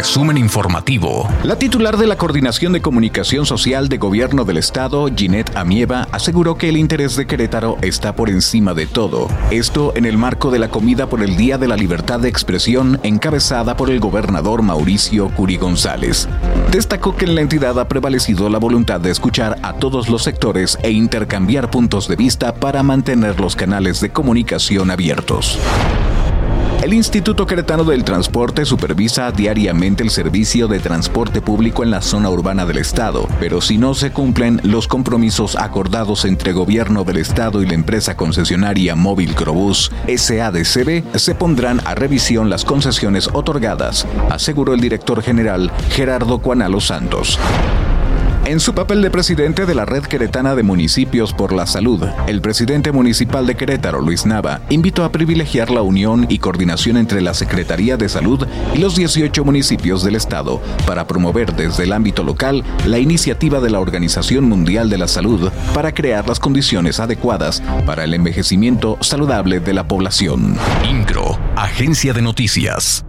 Resumen informativo. La titular de la Coordinación de Comunicación Social de Gobierno del Estado, Ginette Amieva, aseguró que el interés de Querétaro está por encima de todo. Esto en el marco de la comida por el Día de la Libertad de Expresión encabezada por el gobernador Mauricio Curi González. Destacó que en la entidad ha prevalecido la voluntad de escuchar a todos los sectores e intercambiar puntos de vista para mantener los canales de comunicación abiertos. El Instituto Queretano del Transporte supervisa diariamente el servicio de transporte público en la zona urbana del estado, pero si no se cumplen los compromisos acordados entre gobierno del estado y la empresa concesionaria Móvil Crobús SADCB, se pondrán a revisión las concesiones otorgadas, aseguró el director general Gerardo Cuanalo Santos. En su papel de presidente de la Red Queretana de Municipios por la Salud, el presidente municipal de Querétaro, Luis Nava, invitó a privilegiar la unión y coordinación entre la Secretaría de Salud y los 18 municipios del Estado para promover desde el ámbito local la iniciativa de la Organización Mundial de la Salud para crear las condiciones adecuadas para el envejecimiento saludable de la población. INCRO, Agencia de Noticias.